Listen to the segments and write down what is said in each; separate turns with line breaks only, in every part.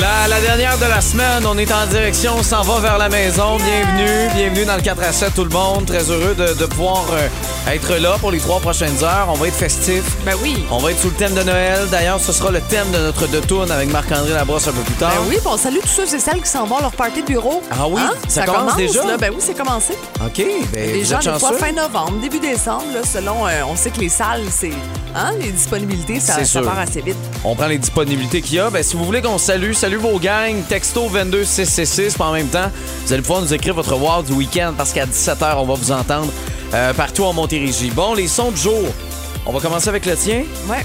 La, la dernière de la semaine, on est en direction, on s'en va vers la maison. Bienvenue, bienvenue dans le 4 à 7 tout le monde. Très heureux de, de pouvoir euh, être là pour les trois prochaines heures. On va être festif.
Ben oui.
On va être sous le thème de Noël. D'ailleurs, ce sera le thème de notre de tourne avec Marc-André Labrosse un peu plus tard.
Ben oui, puis on salue tous ceux et celles qui s'en vont à leur party de bureau.
Ah oui?
Hein?
Ça commence déjà?
là. Ben oui, c'est commencé.
OK, ben êtes
des fois, fin novembre, début décembre, là, selon, euh, on sait que les salles, c'est. Hein, les disponibilités, ça, part assez vite.
On prend les disponibilités qu'il y a. Ben, si vous voulez qu'on salue, salut vos gangs, texto 22666. Puis en même temps, vous allez pouvoir nous écrire votre wow du week-end parce qu'à 17h, on va vous entendre euh, partout en Montérégie. Bon, les sons de jour. On va commencer avec le tien.
Ouais.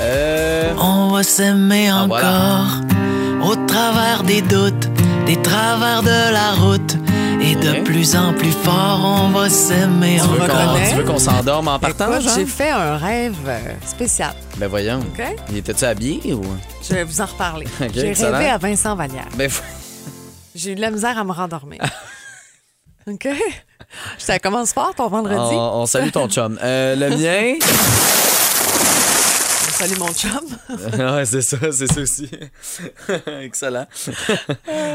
Euh...
On va s'aimer
Ah,
encore
voilà.
au travers des doutes, des travers de la route. Et de plus en plus fort, on va s'aimer
Tu veux qu'on-
reconnaît?
tu veux qu'on s'endorme en partant,
Écoute, j'ai fait un rêve euh, spécial.
Ben voyons.
OK?
Il était-tu habillé ou...
Je vais vous en reparler.
Ok,
j'ai
excellent.
rêvé à Vincent Vallière.
Ben,
J'ai eu de la misère à me rendormir. OK? Ça commence fort ton vendredi.
on, on salue ton chum. Euh, le mien...
Salut mon chum.
ouais, c'est ça, c'est ça aussi. Excellent.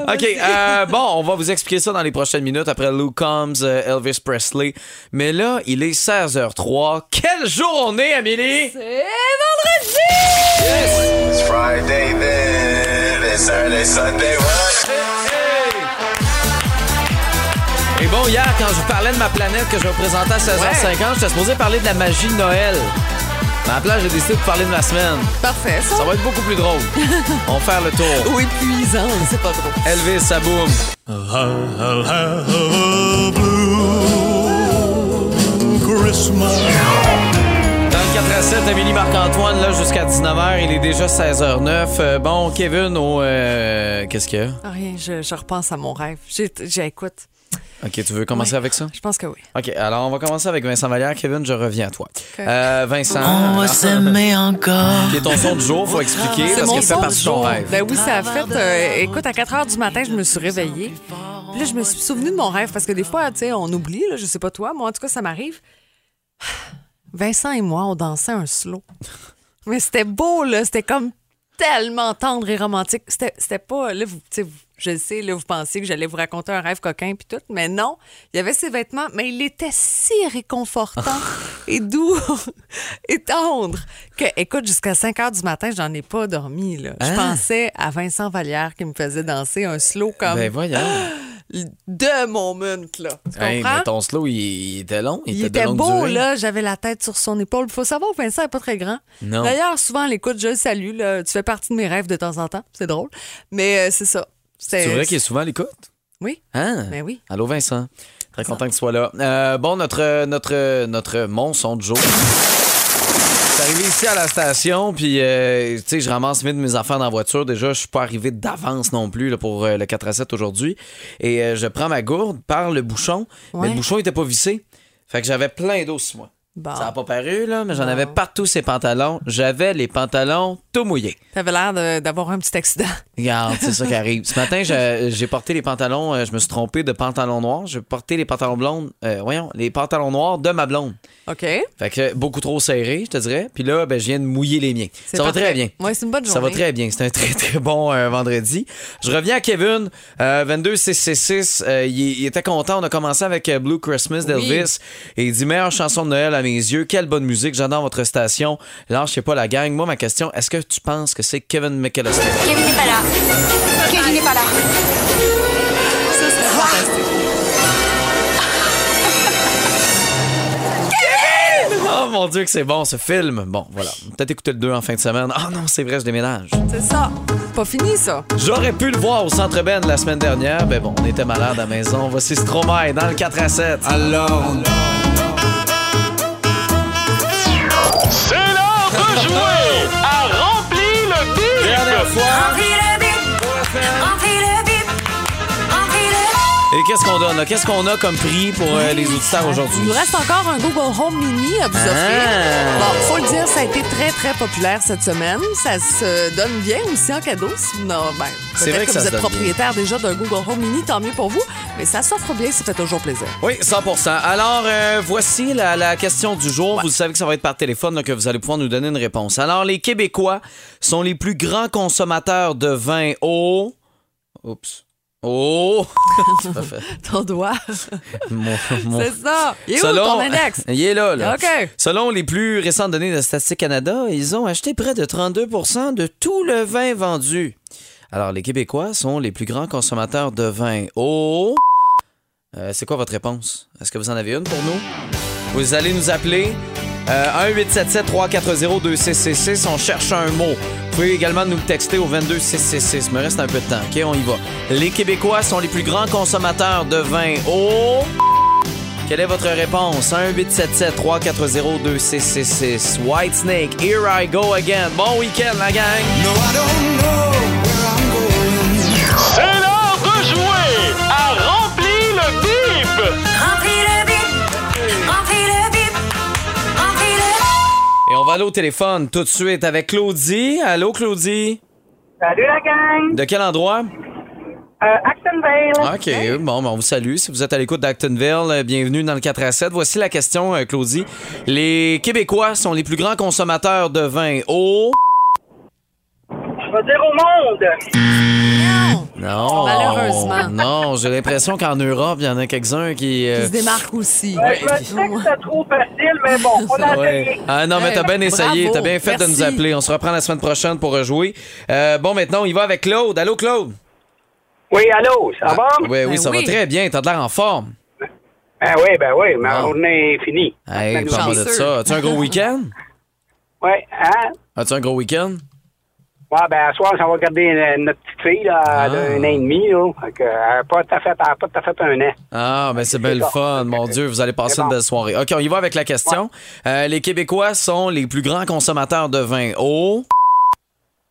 OK, euh, bon, on va vous expliquer ça dans les prochaines minutes après Luke Combs, euh, Elvis Presley. Mais là, il est 16h03. Quel jour on est, Amélie?
C'est vendredi!
It's Friday then, it's Saturday, Sunday, what?
Et bon, hier, quand je vous parlais de ma planète que je vais vous présenter à 16h50, j'étais supposé parler de la magie de Noël. Mais à la place, j'ai décidé de parler de ma semaine.
Parfait, ça.
Ça va être beaucoup plus drôle. On va faire le tour.
Ou épuisant, c'est pas trop.
Elvis, ça boum. Dans le 4 à 7, Amélie Marc-Antoine, là, jusqu'à 19h, il est déjà 16h09. Euh, bon, Kevin, au. euh, Qu'est-ce qu'il y a?
Rien, je, je repense à mon rêve. J'ai- J'écoute.
Ok, tu veux commencer
Ouais.
avec ça?
Je pense que oui.
Ok, alors on va commencer avec Vincent Vallière. Kevin, je reviens à toi. Euh, Vincent.
On va s'aimer encore.
Qui est ton son du jour, faut expliquer,
C'est
parce que
du
de ton rêve.
Ben oui, ça a fait. euh, écoute, à 4 heures du matin, je me suis réveillée. Puis là, je me suis souvenu de mon rêve parce que des fois, tu sais, on oublie, là, je sais pas toi, moi, en tout cas, ça m'arrive. Vincent et moi, on dansait un slow. Mais c'était beau, là. C'était comme tellement tendre et romantique. C'était c'était pas. Là, vous, tu sais, vous- je sais, là, vous pensiez que j'allais vous raconter un rêve coquin puis tout, mais non. Il y avait ses vêtements, mais il était si réconfortant et doux et tendre que, écoute, jusqu'à 5 heures du matin, j'en ai pas dormi. Là. Je
Hein?
pensais à Vincent Vallière qui me faisait danser un slow comme
Ben voyons.
de moment, là. Tu
Hey, mais ton slow, il, il était long. Il,
Il
était,
beau,
durée.
là. J'avais la tête sur son épaule. Il faut savoir que Vincent n'est pas très grand. D'ailleurs, souvent, l'écoute, je le salue. Là. Tu fais partie de mes rêves de temps en temps. C'est drôle. Mais euh, c'est ça.
C'est vrai qu'il est souvent à l'écoute?
Oui.
Hein?
Ben oui.
Allô, Vincent. Très content que tu sois là. Euh, bon, notre, notre, notre mon son de jour. Je suis arrivé ici à la station, puis euh, tu sais, je ramasse vite mes affaires dans la voiture. Déjà, je suis pas arrivé d'avance non plus là, pour euh, le 4 à 7 aujourd'hui. Et euh, je prends ma gourde par le bouchon, mais le bouchon était pas vissé. Fait que j'avais plein d'eau sur moi.
Bon.
Ça n'a pas paru, là, mais j'en
Bon.
avais partout ces pantalons. J'avais les pantalons tout mouillés.
T'avais l'air d'avoir un petit accident.
Regarde, c'est ça qui arrive. Ce matin, j'ai porté les pantalons, euh, je me suis trompé de pantalon noir. J'ai porté les pantalons blondes, euh, voyons, les pantalons noirs de ma blonde.
OK.
Fait que beaucoup trop serré, je te dirais. Puis là, ben, je viens de mouiller les miens. Ça va très bien.
Ouais, c'est une bonne
Ça va
journée.
très bien. C'est un très, très bon euh, vendredi. Je reviens à Kevin. Euh, 22666. Euh, il, il était content. On a commencé avec Blue Christmas d'Elvis. Et il dit meilleure chanson de Noël à mes yeux. Quelle bonne musique. J'adore votre station. Lâchez pas la gang. Moi, ma question, est-ce que tu penses que c'est Kevin McAllister?
Kevin n'est pas là. Kevin n'est pas là.
Ça, c'est fantastique.
Oh mon Dieu, que c'est bon ce film. Bon, voilà. Peut-être écouter le 2 en fin de semaine. Ah non, c'est vrai, je déménage.
C'est ça. Pas fini, ça.
J'aurais pu le voir au Centre Ben la semaine dernière, mais bon, on était malade à la maison. Voici Stromae dans le 4 à 7.
Alors,
C'est jouer à Rempli le bip!
Dernière fois.
Remplis le
qu'est-ce qu'on donne? Qu'est-ce qu'on a comme prix pour euh, les auditeurs
Il
aujourd'hui?
nous reste encore un Google Home Mini à vous offrir.
Ah.
Bon, faut le dire, ça a été très, très populaire cette semaine. Ça se donne bien aussi en cadeau. Si ben,
C'est vrai
peut-être
que
que,
ça
vous êtes propriétaire déjà d'un Google Home Mini, tant mieux pour vous. Mais ça s'offre bien, ça fait toujours plaisir.
Oui, 100% Alors, euh, voici la, la question du jour. Vous savez que ça va être par téléphone, donc vous allez pouvoir nous donner une réponse. Alors, les Québécois sont les plus grands consommateurs de vin au... Oups. Oh!
Ton doigt.
Mon- mon-
C'est ça. Il est où ton index?
Il est là, là.
OK.
Selon les plus récentes données de Statistique Canada, ils ont acheté près de 32% de tout le vin vendu. Alors, les Québécois sont les plus grands consommateurs de vin. Oh! Euh, c'est quoi votre réponse? Est-ce que vous en avez une pour nous? Vous allez nous appeler euh, 1-877-340-2666. On cherche un mot. Vous pouvez également nous le texter au 22666. Il me reste un peu de temps. OK, on y va. Les Québécois sont les plus grands consommateurs de vin. Oh! Quelle est votre réponse? 1-877-340-2666. White Snake, here I go again. Bon week-end, la gang!
C'est l'heure de jouer à Remplis le bip!
Va aller au téléphone tout de suite avec Claudie. Allô, Claudie?
Salut la gang!
De quel endroit?
Euh, Actonville.
OK, bon, ben, on vous salue. Si vous êtes à l'écoute d'Actonville, euh, bienvenue dans le 4 à 7. Voici la question, euh, Claudie. Les Québécois sont les plus grands consommateurs de vin au...
Je vais dire au monde.
Non.
Malheureusement.
Non, j'ai l'impression qu'en Europe, il y en a quelques-uns qui...
Il
euh,
se démarque aussi.
Je me disais que c'était trop facile, mais bon, on a
Ouais.
essayé.
Ah non, mais t'as bien
Hey,
essayé.
bravo.
T'as bien fait de
Merci.
nous appeler. On se reprend la semaine prochaine pour rejouer. Euh, bon, maintenant, on y va avec Claude. Allô, Claude?
Oui, allô, ça va?
Oui, oui,
Ben
ça
oui.
va très bien. T'as de l'air en forme.
Ben oui, ben oui, ma
Ah.
journée est finie.
Hey, parle-moi de
chanceux.
ça. As-tu un gros week-end?
Oui, hein?
As-tu un gros week-end?
Ouais, ben, à soir, on va regarder notre petite fille, là,
Ah.
d'un an et demi, là. Fait que, elle n'a pas tout à fait, elle pas tout à fait un an.
Ah, ben c'est belle fun. Mon Dieu, vous allez passer une belle soirée. OK, on y va avec la question. Euh, les Québécois sont les plus grands consommateurs de vin au...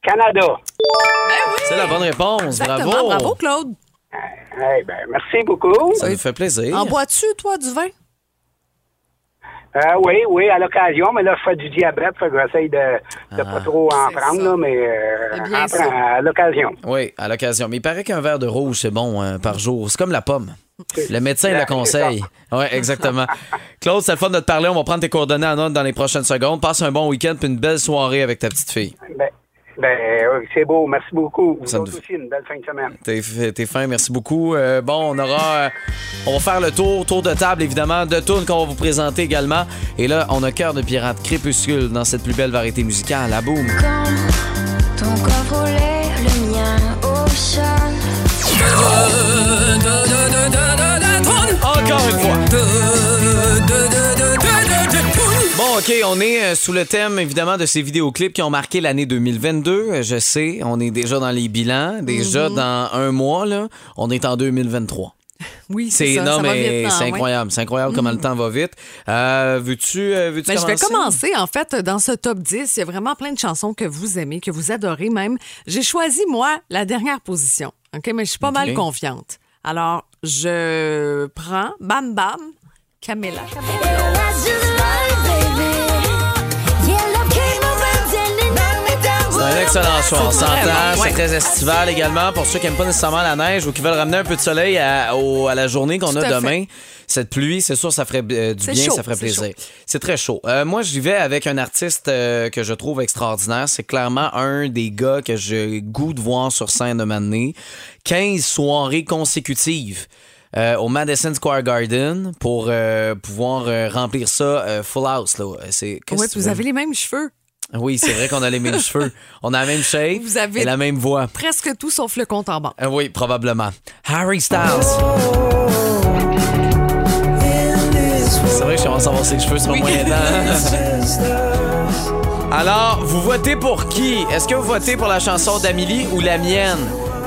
Canada.
C'est la bonne réponse.
Exactement.
Bravo.
Bravo, Claude.
Eh ben, merci beaucoup.
Ça nous fait plaisir.
En bois-tu, toi, du vin?
Euh, oui, oui, à l'occasion, mais là, je fais du diabète, fait que j'essaye de, de pas trop en prendre, là, mais euh, en prends à l'occasion.
Oui, à l'occasion. Mais il paraît qu'un verre de rouge, c'est bon hein, par jour. C'est comme la pomme. Le médecin
C'est
conseille. Oui, exactement. Claude, c'est le fun de te parler. On va prendre tes coordonnées en note dans les prochaines secondes. Passe un bon week-end puis une belle soirée avec ta petite fille.
Ben, ben oui, c'est beau, merci beaucoup. Vous
Ça
autres aussi, une belle fin de semaine.
T'es fin, merci beaucoup. Euh, bon, on aura. euh, on va faire le tour, tour de table, évidemment, de tunes qu'on va vous présenter également. Et là, on a Cœur de pirate crépuscule dans cette plus belle variété musicale. La boum. OK, on est euh, sous le thème, évidemment, de ces vidéoclips qui ont marqué l'année 2022. Euh, Je sais, on est déjà dans les bilans. Déjà, dans un mois, là, on est en 2023.
Oui, c'est
C'est
ça.
non
ça va
mais
vite, hein,
c'est
ouais.
incroyable, c'est incroyable comment le temps va vite. Euh, veux-tu euh, veux-tu
Ben, je vais
commencer?
En fait, dans ce top 10, il y a vraiment plein de chansons que vous aimez, que vous adorez même. J'ai choisi, moi, la dernière position. OK? Mais je suis pas mal confiante. Alors, je prends Bam Bam, Camilla.
C'est excellent choix. On s'entend. C'est très estival également. Pour ceux qui n'aiment pas nécessairement la neige ou qui veulent ramener un peu de soleil à, au- à la journée qu'on a demain, cette pluie, c'est sûr, ça ferait euh, du bien,
chaud,
ça ferait plaisir. C'est très chaud. Euh, moi, j'y vais avec un artiste euh, que je trouve extraordinaire. C'est clairement un des gars que j'ai goût de voir sur scène de m'amener. 15 soirées consécutives. euh, au Madison Square Garden pour euh, pouvoir euh, remplir ça full house. Là. C'est,
Oui, vous avez les mêmes cheveux.
Oui, c'est vrai qu'on a les mêmes cheveux. On a la même shape
Vous avez-
et la même voix.
Presque tout sauf le compte en banque.
Euh, oui, probablement. Harry Styles. C'est vrai que je commence à avoir ses cheveux sur le moyen temps. Alors, vous votez pour qui? Est-ce que vous votez pour la chanson d'Amélie ou la mienne?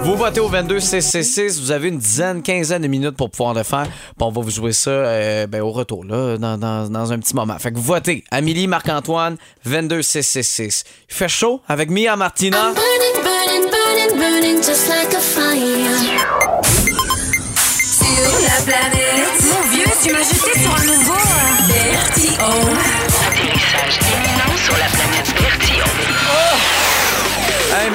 Vous votez au 22 666. Vous avez une dizaine, quinzaine de minutes pour pouvoir le faire. Puis on va vous jouer ça euh, ben, au retour, là, dans, dans- dans un petit moment. Fait que votez. Amélie, Marc-Antoine, 22 666. Il fait chaud avec Mia Martina.
planète. Mon vieux, tu m'as jeté sur un nouveau euh, Bertillon.
Atterrissage imminent sur la planète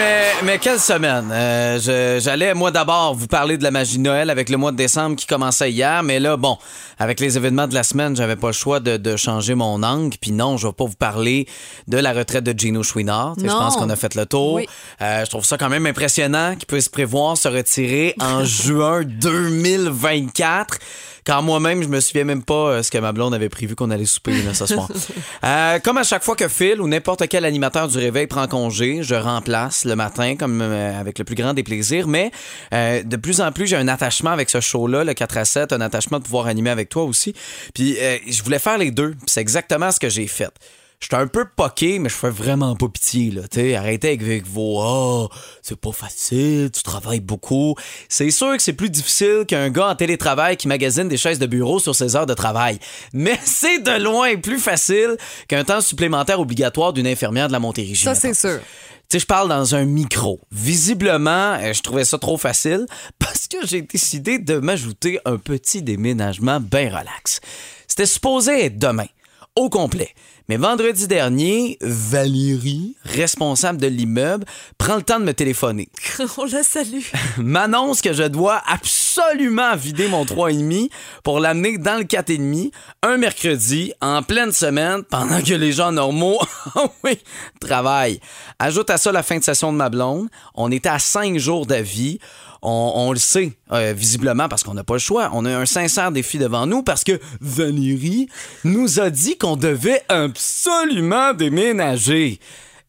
mais, mais quelle semaine! Euh, J'allais, moi, d'abord, vous parler de la magie de Noël avec le mois de décembre qui commençait hier, mais là, bon, avec les événements de la semaine, j'avais pas le choix de, de changer mon angle. Puis non, je vais pas vous parler de la retraite de Gino Chouinard. Je pense qu'on a fait le tour.
Oui.
Euh, je trouve ça quand même impressionnant qu'il puisse prévoir se retirer en juin 2024. Quand moi-même, je me souviens même pas euh, ce que ma blonde avait prévu qu'on allait souper là, ce soir. Euh, comme à chaque fois que Phil ou n'importe quel animateur du réveil prend congé, je remplace le matin comme euh, avec le plus grand des plaisirs. Mais euh, de plus en plus, j'ai un attachement avec ce show-là, le 4 à 7, un attachement de pouvoir animer avec toi aussi. Puis je voulais faire les deux. Puis c'est exactement ce que j'ai fait. J'étais un peu poqué, mais je fais vraiment pas pitié, là. T'sais, arrêtez avec, avec vos Ah, c'est pas facile, tu travailles beaucoup. C'est sûr que c'est plus difficile qu'un gars en télétravail qui magasine des chaises de bureau sur ses heures de travail. Mais c'est de loin plus facile qu'un temps supplémentaire obligatoire d'une infirmière de la Montérégie.
Ça, c'est sûr.
Tu sais, je parle dans un micro. Visiblement, euh, je trouvais ça trop facile parce que j'ai décidé de m'ajouter un petit déménagement bien relax. C'était supposé être demain, au complet. Mais vendredi dernier, Valérie, responsable de l'immeuble, prend le temps de me téléphoner.
On la salue.
M'annonce que je dois absolument vider mon 3,5 pour l'amener dans le 4,5 un mercredi en pleine semaine pendant que les gens normaux, ah oui, travaillent. Ajoute à ça la fin de session de ma blonde. On était à 5 jours d'avis. On, le sait, euh, visiblement, parce qu'on n'a pas le choix. On a un sincère défi devant nous parce que Valérie nous a dit qu'on devait absolument déménager.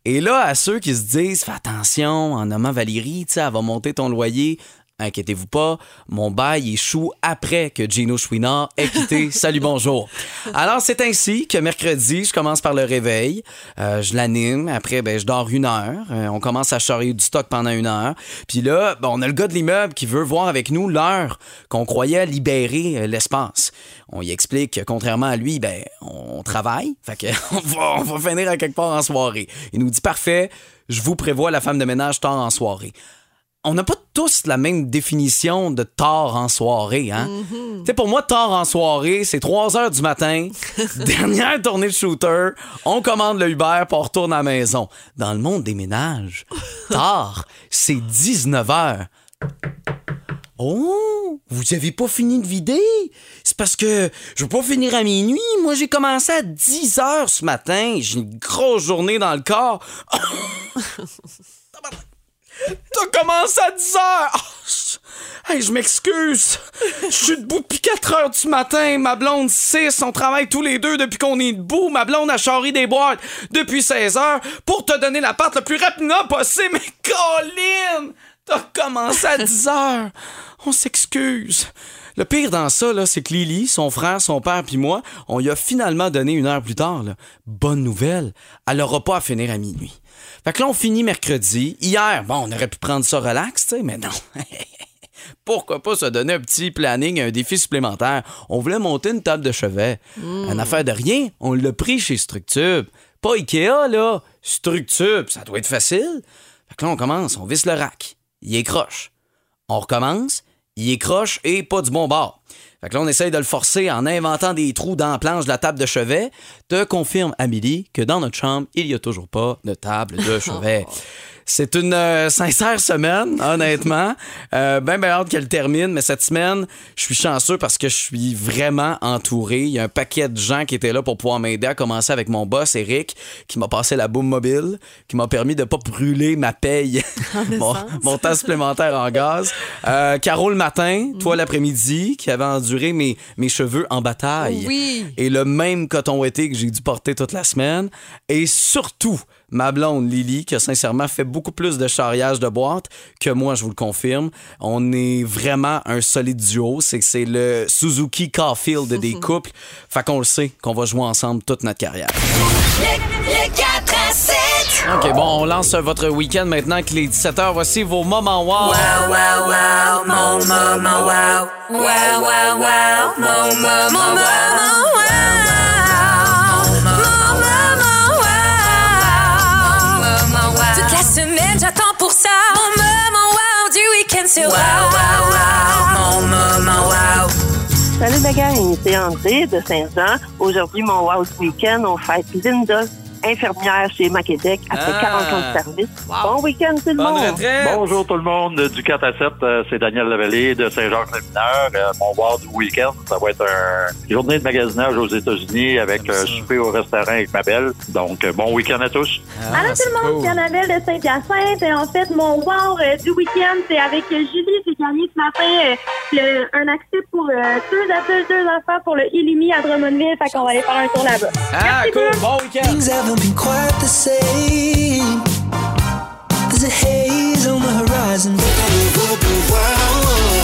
Et là, à ceux qui se disent, fais attention, en nommant Valérie, tu sais, elle va monter ton loyer. Inquiétez-vous pas, mon bail échoue après que Gino Chouinard ait quitté Salut Bonjour. Alors, c'est ainsi que mercredi, je commence par le réveil. Euh, je l'anime. Après, ben, je dors une heure. Euh, on commence à charrer du stock pendant une heure. Puis là, ben, on a le gars de l'immeuble qui veut voir avec nous l'heure qu'on croyait libérer euh, l'espace. On y explique que, contrairement à lui, ben, on travaille. Fait que on va, on va finir à quelque part en soirée. Il nous dit parfait, je vous prévois la femme de ménage tard en soirée on n'a pas tous la même définition de tard en soirée. Hein? Tu sais, pour moi, tard en soirée, c'est 3 heures du matin, dernière tournée de shooter, on commande le Uber pour on retourne à la maison. Dans le monde des ménages, tard, c'est 19 heures. Oh, vous avez pas fini de vider? C'est parce que je veux pas finir à minuit. Moi, j'ai commencé à 10 heures ce matin. J'ai une grosse journée dans le corps. T'as commencé à 10 heures! Oh, hey, je m'excuse. Je suis debout depuis 4 heures du matin. Ma blonde 6. On travaille tous les deux depuis qu'on est debout. Ma blonde a charré des boîtes depuis 16 heures pour te donner l'appart le plus rapidement possible. Mais Colin! T'as commencé à 10 heures. On s'excuse. Le pire dans ça, c'est que Lily, son frère, son père puis moi, on lui a finalement donné une heure plus tard. Bonne nouvelle, elle aura pas à finir à minuit. Fait que là, on finit mercredi. Hier, bon, on aurait pu prendre ça relax, tu sais, mais non. Pourquoi pas se donner un petit planning, un défi supplémentaire? On voulait monter une table de chevet. Une affaire de rien, on l'a pris chez Structube. Pas Ikea, là. Structube, ça doit être facile. Fait que là, on commence, on visse le rack. Il écroche. On recommence, il écroche et pas du bon bord. Fait que là, on essaye de le forcer en inventant des trous dans la planche de la table de chevet. Te confirme, Amélie, que dans notre chambre, il n'y a toujours pas de table de chevet. C'est une euh, sincère semaine, honnêtement. Euh, ben, ben hâte qu'elle termine, mais cette semaine, je suis chanceux parce que je suis vraiment entouré. Il y a un paquet de gens qui étaient là pour pouvoir m'aider à commencer avec mon boss, Eric, qui m'a passé la boum mobile, qui m'a permis de pas brûler ma paye, mon, mon temps supplémentaire en gaz. Euh, Caro le matin, toi l'après-midi, qui avait enduré mes, mes cheveux en bataille.
Oui.
Et le même coton ouaté que j'ai dû porter toute la semaine. Et surtout, ma blonde Lily, qui a sincèrement fait beaucoup plus de charriage de boîte que moi, je vous le confirme. On est vraiment un solide duo. C'est que c'est le Suzuki Caulfield des couples. Fait qu'on le sait qu'on va jouer ensemble toute notre carrière.
Le 4 à 7.
OK, bon, on lance votre week-end maintenant qu'il est 17h. Voici vos moments wow.
Wow, wow, wow, mon moment, wow. Wow, wow, wow, mon moment, wow. Du sur wow, wow, mon moment, wow.
maternité André de Saint-Jean. Aujourd'hui, mon Wow Week-end, on fête Linda, infirmière chez Maquédec, après
Ah.
40 ans de service. Bon week-end, tout le
Bonne
monde!
retraite.
Bonjour tout le monde, du 4 à 7, euh, c'est Daniel Lavallée de Saint-Jacques-le-Mineur. Euh, mon wow du week-end, ça va être une journée de magasinage aux États-Unis avec euh, souper au restaurant avec ma belle. Donc, euh, bon week-end à tous.
Ah,
Allô tout le monde, c'est Annabelle de Saint-Hyacinthe. Et En fait, mon euh, du week-end, c'est avec Julie. J'ai gagné ce matin le- un accès pour deux adultes, deux enfants pour le Illumi à Drummondville. Fait qu'on va aller faire un tour là-bas.
Ah, cool. Bon week-end.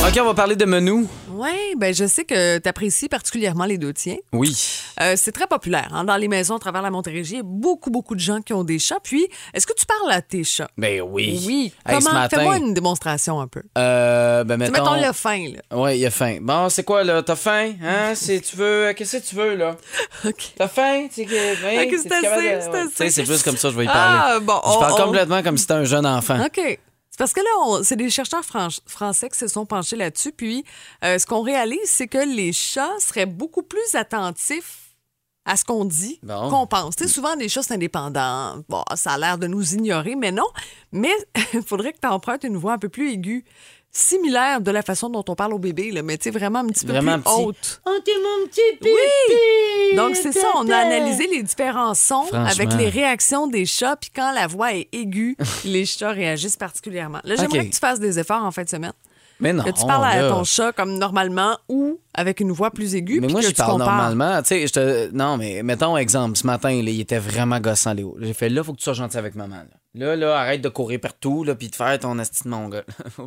OK, on va parler de menu.
Oui, ben je sais que tu apprécies particulièrement les deux tiens.
Oui.
Euh, c'est très populaire hein, dans les maisons à travers la Montérégie. Il y a beaucoup, beaucoup de gens qui ont des chats. Puis, est-ce que tu parles à tes chats?
Ben oui.
Oui.
Hey,
Comment?
matin-
Fais-moi une démonstration un peu.
Euh, ben, mettons...
Mettons, le faim, là.
Ouais, il a faim. Bon, c'est quoi, là? T'as faim? Hein? Si tu veux... Qu'est-ce que tu veux, là?
OK.
T'as faim? Tu sais t'es-tu
c'est assez, c'est
ouais.
assez.
C'est plus comme ça que je vais y
Ah,
parler.
bon,
je
on-
parle
on-
complètement comme si c'était un jeune enfant.
OK. C'est parce que là, c'est des chercheurs fran- français qui se sont penchés là-dessus. Puis, euh, ce qu'on réalise, c'est que les chats seraient beaucoup plus attentifs à ce qu'on dit qu'on pense. Tu sais, souvent, les chats, c'est indépendant. Bon, ça a l'air de nous ignorer, mais non. Mais il faudrait que tu empruntes une voix un peu plus aiguë, similaire de la façon dont on parle au bébé, là, mais tu sais, vraiment un petit peu
Vraiment
plus
petit.
haute.
Oh, t'es mon petit pipi!
Oui! Donc, c'est ça, on a analysé les différents sons avec les réactions des chats, puis quand la voix est aiguë, les chats réagissent particulièrement. Là, j'aimerais que tu fasses des efforts en fin de semaine.
Mais non.
que tu parles à ton chat comme normalement ou avec une voix plus aiguë,
Mais moi,
que
je
tu
parle
compares.
normalement. Tu sais, je te... Non, mais mettons exemple. Ce matin, là, il était vraiment gossant, Léo. J'ai fait, là, faut que tu sois gentil avec maman. Là, là, là, arrête de courir partout, là, puis de faire ton asti de mon gars.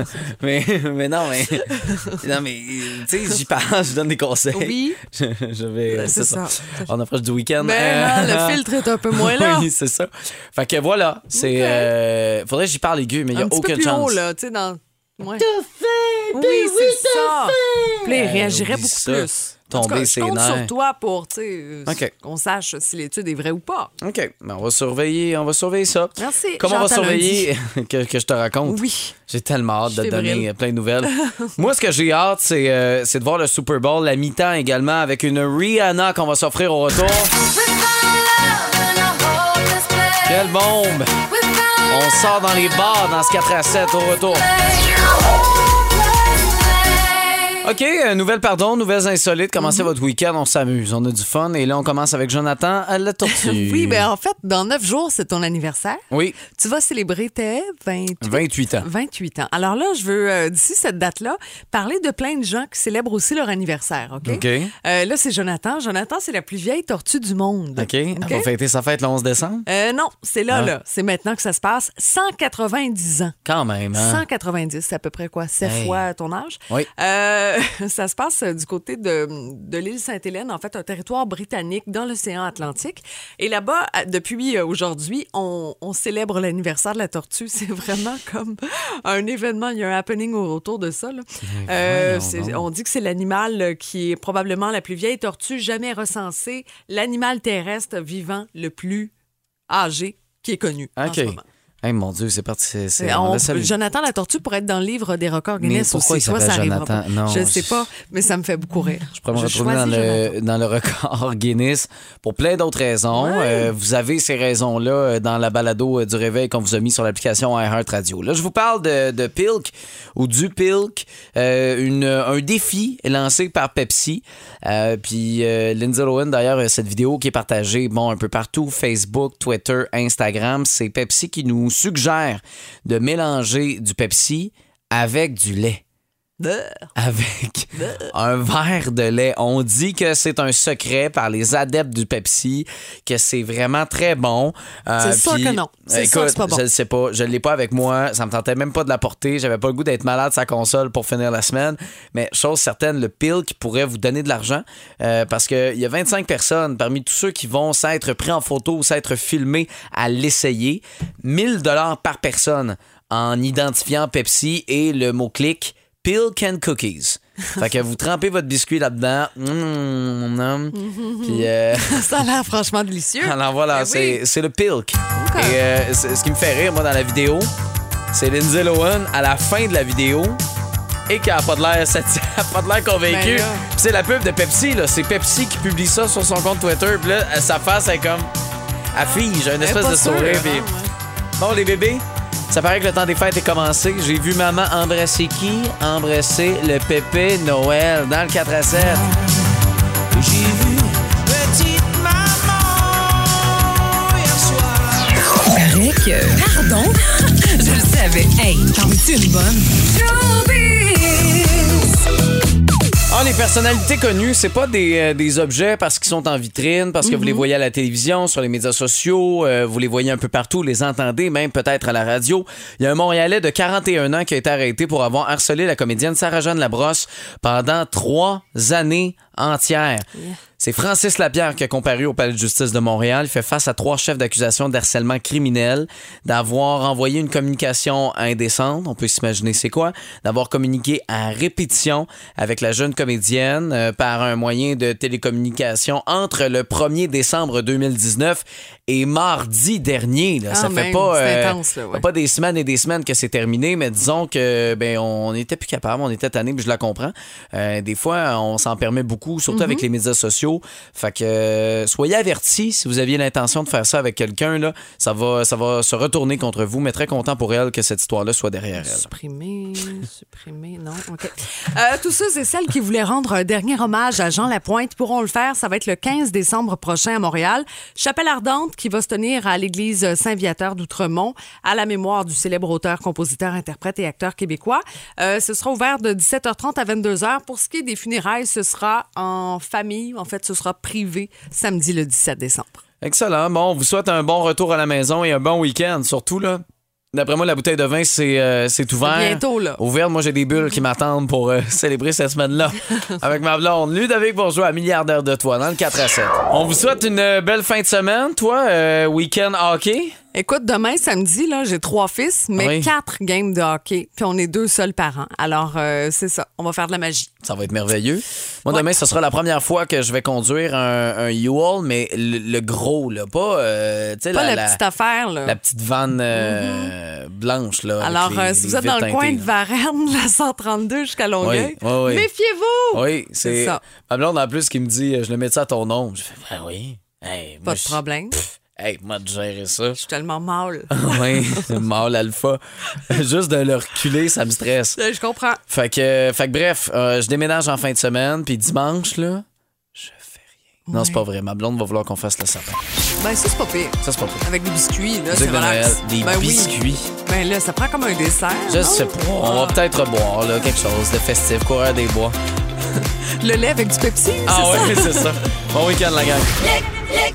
Mais, mais non, mais... Non, mais, tu sais, j'y parle, je donne des conseils.
Oui.
Je, je vais...
Ben, c'est
ça.
ça.
On approche du week-end.
Mais
Euh,
là, le filtre est un peu moins là.
oui, c'est ça. Fait que voilà, c'est... euh, faudrait que j'y parle aigu, mais il n'y a
petit
aucune
peu plus
chance.
haut, là, tu sais, dans... Ouais.
Fait,
Oui, c'est ça. Puis il
Ben,
réagirait beaucoup
ça.
plus.
Tomber
cas, je
ses
compte
nerfs.
sur toi pour, tu sais, euh,
OK.
qu'on sache si l'étude est vraie ou pas.
OK, ben, on va surveiller, on va surveiller ça.
Merci.
Comment on va surveiller que, que je te raconte?
Oui.
J'ai tellement hâte
Je
de te donner plein de nouvelles. Moi, ce que j'ai hâte, c'est euh, c'est de voir le Super Bowl, la mi-temps également, avec une Rihanna qu'on va s'offrir au retour. Quelle bombe! On sort dans les bars dans ce 4 à 7 au retour. OK, euh, nouvelle pardon, nouvelles insolites. Commencez votre week-end, on s'amuse, on a du fun. Et là, on commence avec Jonathan à la tortue.
Oui, ben en fait, dans neuf jours, c'est ton anniversaire.
Oui,
Tu vas célébrer tes 28
28 ans.
28 ans. Alors là, je veux, euh, d'ici cette date-là, parler de plein de gens qui célèbrent aussi leur anniversaire, OK?
OK.
Euh, là, c'est Jonathan. Jonathan, c'est la plus vieille tortue du monde.
OK. Elle va fêter sa fête le 11 décembre?
Euh, non, c'est là,
Ah.
là. C'est maintenant que ça se passe. 190 ans.
Quand même, hein?
190, c'est à peu près quoi? 7
Hey.
fois ton âge?
Oui.
Euh, ça se passe euh, du côté de, de l'île Sainte-Hélène, en fait, un territoire britannique dans l'océan Atlantique. Et là-bas, à- depuis euh, aujourd'hui, on, on célèbre l'anniversaire de la tortue. C'est vraiment comme un événement. Il y a un happening autour de ça. là. Euh, on dit que c'est l'animal euh, qui est probablement la plus vieille tortue jamais recensée, l'animal terrestre vivant le plus âgé qui est connu en
OK.
ce moment.
Hey, mon Dieu, c'est parti. c'est- on.
Jonathan la tortue pourrait être dans le livre des records Guinness aussi.
il s'appelle
ça
Jonathan?
pas.
Non,
je sais
je-
pas, mais ça me fait beaucoup rire.
Je pourrais me retrouver dans
Jonathan.
le, dans le record Guinness pour plein d'autres raisons. Euh, vous avez ces raisons-là euh, dans la balado euh, du réveil qu'on vous a mis sur l'application iHeartRadio. Là, je vous parle de, de Pilk ou du Pilk, euh, une, un défi lancé par Pepsi. Euh, puis Lindsay Lohan, d'ailleurs, cette vidéo qui est partagée bon, un peu partout, Facebook, Twitter, Instagram, c'est Pepsi qui nous suggère de mélanger du Pepsi avec du lait avec un verre de lait. On dit que c'est un secret par les adeptes du Pepsi, que c'est vraiment très bon. Euh,
C'est sûr que non. C'est sûr que c'est pas bon.
Je le sais pas. Je l'ai pas avec moi. Ça me tentait même pas de la porter. J'avais pas le goût d'être malade sa console pour finir la semaine. Mais chose certaine, le pile qui pourrait vous donner de l'argent euh, parce qu'il y a 25 personnes parmi tous ceux qui vont s'être pris en photo ou s'être filmés à l'essayer. 1000 dollars par personne en identifiant Pepsi et le mot-clic Pilk and Cookies. Fait que vous trempez votre biscuit là-dedans. Mmh. Puis, euh,
ça a l'air franchement délicieux.
alors voilà,
Ben
c'est
oui.
c'est le Pilk. Et euh, ce qui me fait rire, moi, dans la vidéo, c'est Lindsay Lohan, à la fin de la vidéo, et qu'elle a pas de l'air sati- elle a pas de l'air convaincue.
Ben
c'est la pub de Pepsi, là. C'est Pepsi qui publie ça sur son compte Twitter. Puis là, sa face est comme. Elle fige, un
Elle est
espèce de sourire. Bon, les bébés, ça paraît que le temps des fêtes est commencé. J'ai vu maman embrasser qui? Embrasser le pépé Noël dans le 4 à 7.
J'ai vu petite maman hier soir.
Paraît que. Pardon? Je le savais. Hey, t'en es une bonne?
Ah, les personnalités connues, c'est pas des, euh, des objets parce qu'ils sont en vitrine, parce que vous les voyez à la télévision, sur les médias sociaux, euh, vous les voyez un peu partout, les entendez même peut-être à la radio. Il y a un Montréalais de 41 ans qui a été arrêté pour avoir harcelé la comédienne Sarah-Jeanne Labrosse pendant trois années entières. C'est Francis Lapierre qui a comparu au palais de justice de Montréal. Il fait face à trois chefs d'accusation d'harcèlement criminel, d'avoir envoyé une communication indécente, on peut s'imaginer c'est quoi, d'avoir communiqué à répétition avec la jeune comédienne euh, par un moyen de télécommunication entre le 1er décembre 2019 et mardi dernier. Là.
Ah,
Ça fait pas,
c'est
euh,
intense, là, ouais.
pas des semaines et des semaines que c'est terminé, mais disons que ben on était plus capable, on était tanné, je la comprends. Euh, des fois, on s'en permet beaucoup, surtout
Mhm.
avec les médias sociaux. Fait que euh, soyez avertis si vous aviez l'intention de faire ça avec quelqu'un là, ça va ça va se retourner contre vous, mais très content pour elle que cette histoire là soit derrière elle.
Supprimer, supprimer, non. OK. Euh, tous ceux et celles qui voulaient rendre un dernier hommage à Jean Lapointe pourront le faire. Ça va être le 15 décembre prochain à Montréal. Chapelle ardente qui va se tenir à l'église Saint-Viateur d'Outremont à la mémoire du célèbre auteur, compositeur, interprète et acteur québécois. Euh, ce sera ouvert de 17h30 à 22h. Pour ce qui est des funérailles, ce sera en famille. En fait, ce sera privé samedi le 17 décembre.
Excellent. Bon, on vous souhaite un bon retour à la maison et un bon week-end surtout là. D'après moi, la bouteille de vin, c'est euh, c'est ouvert.
bientôt, là.
Ouvert, moi, j'ai des bulles qui m'attendent pour euh, célébrer cette semaine-là. Avec ma blonde, Ludovic Bourgeois, à milliardaire de toi, dans le 4 à 7. On vous souhaite une belle fin de semaine. Toi, euh, week-end hockey?
Écoute, demain, samedi, là, j'ai trois fils, mais
Oui.
quatre games de hockey, puis on est deux seuls parents. Alors, euh, c'est ça. On va faire de la magie.
Ça va être merveilleux. Moi, demain, ce sera la première fois que je vais conduire un, un U-Haul, mais le, le gros, là, pas, euh,
Pas
la,
la,
la-
petite affaire, là.
la petite vanne euh, blanche, là.
Alors,
les-
si vous êtes dans le coin de. Varennes, la 132 jusqu'à Longueuil,
Oui, oui, oui.
méfiez-vous!
Oui, c'est
ça.
Ma blonde, en plus, qui me dit, je le mets ça à ton nom. Je fais, ben oui. Hey,
Pas
moi,
de problème.
Hey, moi, de gérer ça.
Je suis tellement mal.
oui, mâle alpha. Juste de le reculer, ça me stresse.
je comprends.
Fait que, fait que bref, euh, je déménage en fin de semaine, puis dimanche, là, je fais rien. Non, c'est pas vrai. Ma blonde va vouloir qu'on fasse le sapin.
Ben, ça, c'est pas pire.
Ça, c'est pas vrai.
Avec des biscuits, là, c'est relax.
Noël, des
Ben oui.
biscuits.
Ben là, ça prend comme un dessert.
Je
non?
sais pas. On va peut-être boire là, quelque chose de festif, coureur des bois.
Le lait avec du Pepsi,
Ah
c'est
ouais,
ça?
c'est ça. Bon week-end, la gang.
Le, le